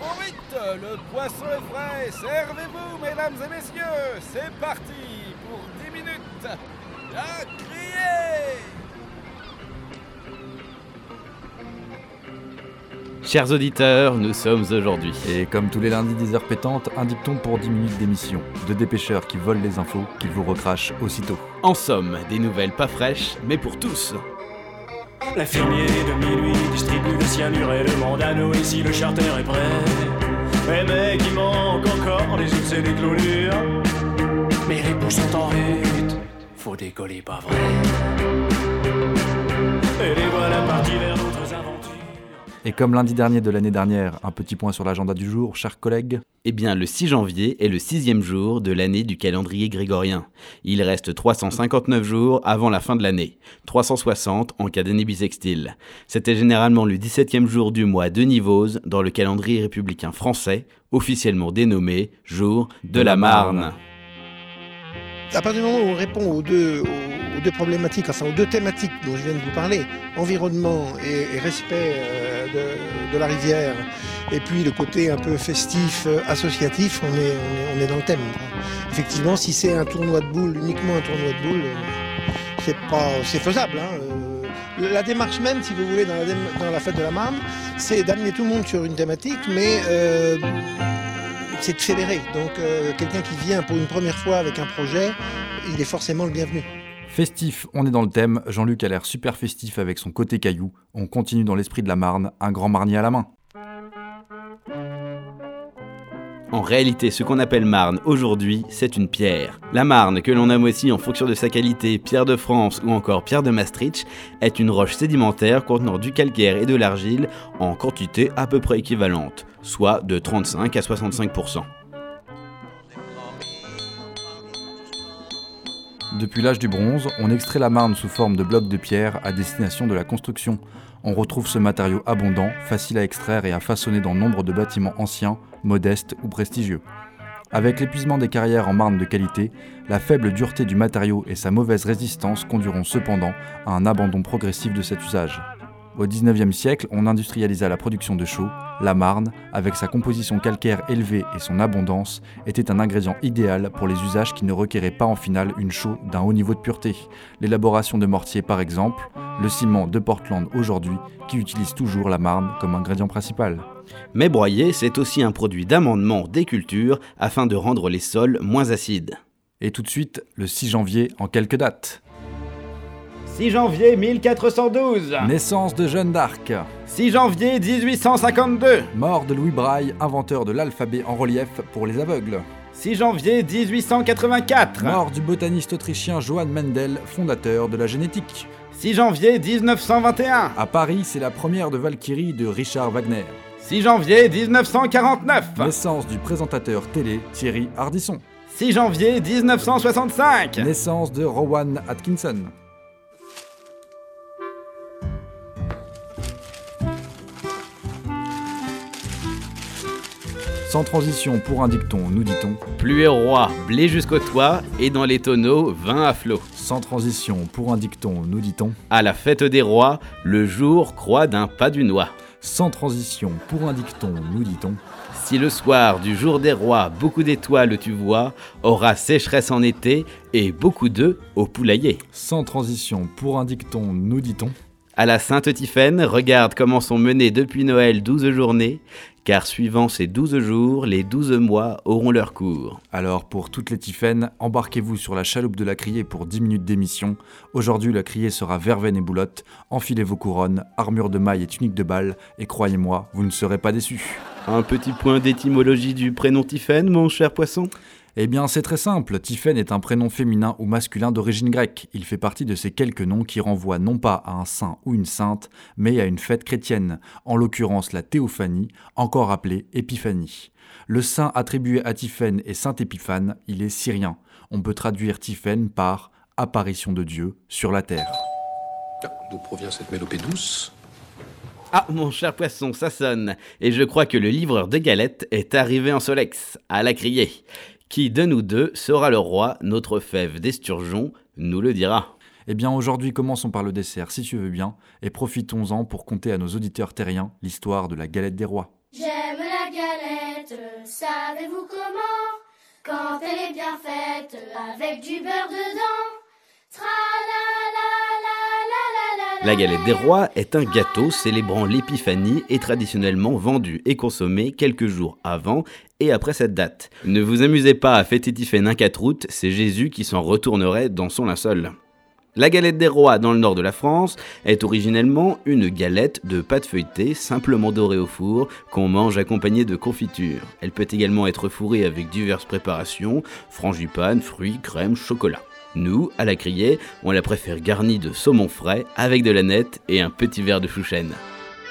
trop vite, le poisson est frais. Servez-vous, mesdames et messieurs. C'est parti pour 10 minutes. À crier Chers auditeurs, nous sommes aujourd'hui. Et comme tous les lundis 10 heures pétantes, un dicton pour 10 minutes d'émission. De dépêcheurs qui volent les infos, qu'ils vous recrachent aussitôt. En somme, des nouvelles pas fraîches, mais pour tous. L'infirmier de minuit distribue le cyanure et demande à Noé si le charter est prêt. Mais mec, il manque encore les os et les clôtures. Mais les bouches sont en rute, faut décoller pas vrai? Et les voilà partis vers d'autres aventures. Et comme lundi dernier de l'année dernière, un petit point sur l'agenda du jour, chers collègues. Eh bien, le 6 janvier est le sixième jour de l'année du calendrier grégorien. Il reste 359 jours avant la fin de l'année, 360 en cas d'année bissextile. C'était généralement le 17e jour du mois de Nivose dans le calendrier républicain français, officiellement dénommé jour de la Marne. À partir du moment où on répond aux deux, aux, deux problématiques, enfin aux deux thématiques dont je viens de vous parler, environnement et, respect euh, de, la rivière, et puis le côté un peu festif, euh, associatif, on est, dans le thème. Effectivement, si c'est un tournoi de boules, uniquement un tournoi de boules, euh, c'est pas, c'est faisable. Hein, la démarche même, si vous voulez, dans la, fête de la Marne, c'est d'amener tout le monde sur une thématique, mais c'est de fédérer. Donc quelqu'un qui vient pour une première fois avec un projet, il est forcément le bienvenu. Festif, on est dans le thème. Jean-Luc a l'air super festif avec son côté caillou. On continue dans l'esprit de la Marne, un grand marnier à la main. En réalité, ce qu'on appelle Marne aujourd'hui, c'est une pierre. La Marne, que l'on nomme aussi en fonction de sa qualité pierre de France ou encore pierre de Maastricht, est une roche sédimentaire contenant du calcaire et de l'argile en quantité à peu près équivalente, soit de 35 à 65%. Depuis l'âge du bronze, on extrait la marne sous forme de blocs de pierre à destination de la construction. On retrouve ce matériau abondant, facile à extraire et à façonner dans nombre de bâtiments anciens, modestes ou prestigieux. Avec l'épuisement des carrières en marne de qualité, la faible dureté du matériau et sa mauvaise résistance conduiront cependant à un abandon progressif de cet usage. Au XIXe siècle, on industrialisa la production de chaux. La marne, avec sa composition calcaire élevée et son abondance, était un ingrédient idéal pour les usages qui ne requéraient pas en finale une chaux d'un haut niveau de pureté. L'élaboration de mortiers par exemple, le ciment de Portland aujourd'hui, qui utilise toujours la marne comme ingrédient principal. Mais broyer, c'est aussi un produit d'amendement des cultures afin de rendre les sols moins acides. Et tout de suite, le 6 janvier en quelques dates. 6 janvier 1412 Naissance de Jeanne d'Arc. 6 janvier 1852 Mort de Louis Braille, inventeur de l'alphabet en relief pour les aveugles. 6 janvier 1884 Mort du botaniste autrichien Johann Mendel, fondateur de la génétique. 6 janvier 1921 À Paris, c'est la première de Valkyrie de Richard Wagner. 6 janvier 1949 Naissance du présentateur télé Thierry Ardisson. 6 janvier 1965 Naissance de Rowan Atkinson. Sans transition pour un dicton, nous dit-on. Pluie au roi, blé jusqu'au toit, et dans les tonneaux, vin à flot. Sans transition pour un dicton, nous dit-on. À la fête des rois, le jour croît d'un pas du noix. Sans transition pour un dicton, nous dit-on. Si le soir du jour des rois, beaucoup d'étoiles tu vois, aura sécheresse en été, et beaucoup d'œufs au poulailler. Sans transition pour un dicton, nous dit-on. À la Sainte Tiphaine, regarde comment sont menées depuis Noël douze journées, car suivant ces douze jours, les douze mois auront leur cours. Alors pour toutes les Tiphaines, embarquez-vous sur la chaloupe de la criée pour 10 minutes d'émission. Aujourd'hui, la criée sera verveine et boulotte. Enfilez vos couronnes, armure de maille et tunique de balle, et croyez-moi, vous ne serez pas déçus. Un petit point d'étymologie du prénom Tiphaine, mon cher poisson? Eh bien, c'est très simple. Tiphaine est un prénom féminin ou masculin d'origine grecque. Il fait partie de ces quelques noms qui renvoient non pas à un saint ou une sainte, mais à une fête chrétienne, en l'occurrence la théophanie, encore appelée épiphanie. Le saint attribué à Tiphène est saint Épiphane, il est syrien. On peut traduire Tiphène par apparition de Dieu sur la terre. D'où provient cette mélopée douce Ah, mon cher poisson, ça sonne. Et je crois que le livreur de galettes est arrivé en solex, à la criée. Qui de nous deux sera le roi, notre fève d'esturgeon nous le dira. Eh bien aujourd'hui commençons par le dessert si tu veux bien, et profitons-en pour conter à nos auditeurs terriens l'histoire de la galette des rois. J'aime la galette, savez-vous comment? Quand elle est bien faite, avec du beurre dedans. Tra la la la la la la La galette des rois est un gâteau célébrant l'épiphanie et traditionnellement vendu et consommé quelques jours avant et après cette date. Ne vous amusez pas à fêter Tiphaine un 4 août, c'est Jésus qui s'en retournerait dans son linceul. La galette des rois dans le nord de la France est originellement une galette de pâte feuilletée simplement dorée au four qu'on mange accompagnée de confiture. Elle peut également être fourrée avec diverses préparations, frangipane, fruits, crème, chocolat. Nous, à la criée, on la préfère garnie de saumon frais avec de la nette et un petit verre de chouchen.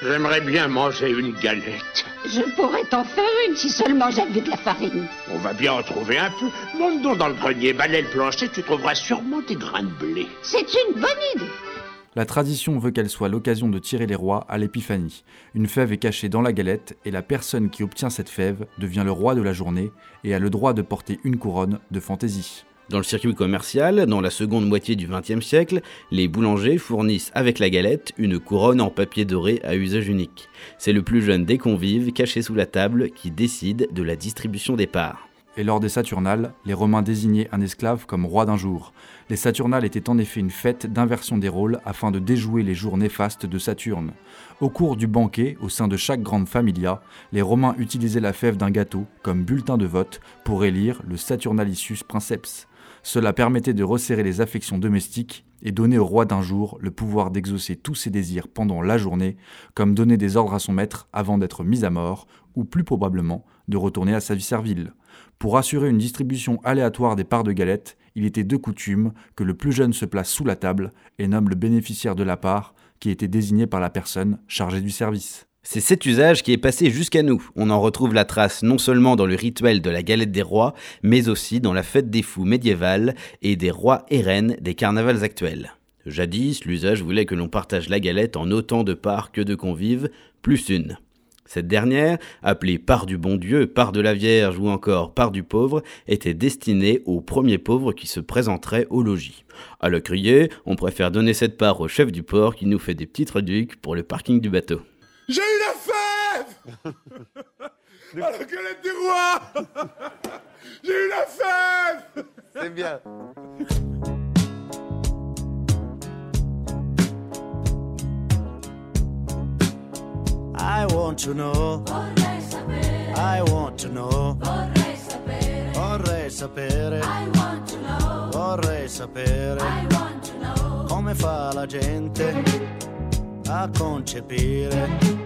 J'aimerais bien manger une galette. Je pourrais t'en faire une si seulement j'avais de la farine. On va bien en trouver un peu. Monte donc dans le grenier, balaie le plancher, tu trouveras sûrement des grains de blé. C'est une bonne idée. La tradition veut qu'elle soit l'occasion de tirer les rois à l'épiphanie. Une fève est cachée dans la galette et la personne qui obtient cette fève devient le roi de la journée et a le droit de porter une couronne de fantaisie. Dans le circuit commercial, dans la seconde moitié du XXe siècle, les boulangers fournissent avec la galette une couronne en papier doré à usage unique. C'est le plus jeune des convives caché sous la table qui décide de la distribution des parts. Et lors des Saturnales, les Romains désignaient un esclave comme roi d'un jour. Les Saturnales étaient en effet une fête d'inversion des rôles afin de déjouer les jours néfastes de Saturne. Au cours du banquet, au sein de chaque grande familia, les Romains utilisaient la fève d'un gâteau comme bulletin de vote pour élire le Saturnalicius princeps. Cela permettait de resserrer les affections domestiques et donner au roi d'un jour le pouvoir d'exaucer tous ses désirs pendant la journée, comme donner des ordres à son maître avant d'être mis à mort, ou plus probablement de retourner à sa vie servile. Pour assurer une distribution aléatoire des parts de galettes, il était de coutume que le plus jeune se place sous la table et nomme le bénéficiaire de la part, qui était désigné par la personne chargée du service. C'est cet usage qui est passé jusqu'à nous. On en retrouve la trace non seulement dans le rituel de la galette des rois, mais aussi dans la fête des fous médiévale et des rois et reines des carnavals actuels. Jadis, l'usage voulait que l'on partage la galette en autant de parts que de convives, plus une. Cette dernière, appelée part du bon Dieu, part de la Vierge ou encore part du pauvre, était destinée aux premiers pauvres qui se présenteraient au logis. À le crier, on préfère donner cette part au chef du port qui nous fait des petits traducs pour le parking du bateau. J'ai eu la fève À la galette du roi J'ai eu la fève C'est bien. I want to know. Vorrei sapere, I want to know. vorrei sapere. Vorrei sapere. I want to know, Vorrei sapere I want to know. come fa la gente a concepire.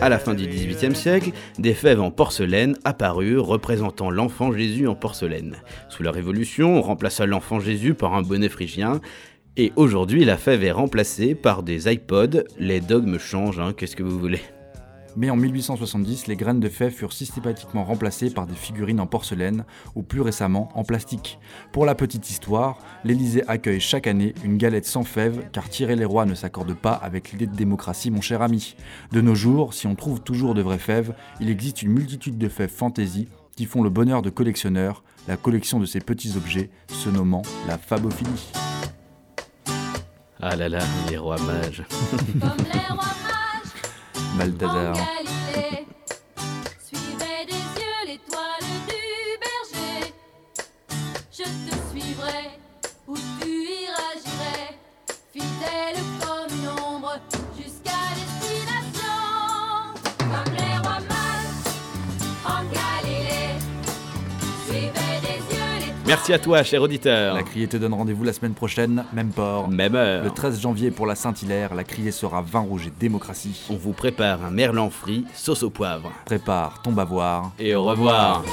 À la fin du. XVIIIe siècle, des fèves en porcelaine apparurent représentant l'enfant Jésus en porcelaine. Sous la Révolution, on remplaça l'enfant Jésus par un bonnet phrygien. Et aujourd'hui, la fève est remplacée par des iPods. Les dogmes changent, hein, qu'est-ce que vous voulez? Mais en 1870, les graines de fèves furent systématiquement remplacées par des figurines en porcelaine ou plus récemment en plastique. Pour la petite histoire, l'Élysée accueille chaque année une galette sans fèves car tirer les rois ne s'accorde pas avec l'idée de démocratie mon cher ami. De nos jours, si on trouve toujours de vraies fèves, il existe une multitude de fèves fantaisie qui font le bonheur de collectionneurs, la collection de ces petits objets se nommant la fabophilie. Ah là là, les rois mages. Comme les rois mages en Balthazar. Suivez des yeux l'étoile du berger. Je te suivrai où tu iras, j'irai. Fidèle comme une ombre jusqu'à destination. Comme les rois en Galilée. Merci à toi, cher auditeur. La criée te donne rendez-vous la semaine prochaine, même port. Même heure. Le 13 janvier pour la Saint-Hilaire, la criée sera vin rouge et démocratie. On vous prépare un merlan frit, sauce au poivre. Prépare ton bavoir. Et au revoir.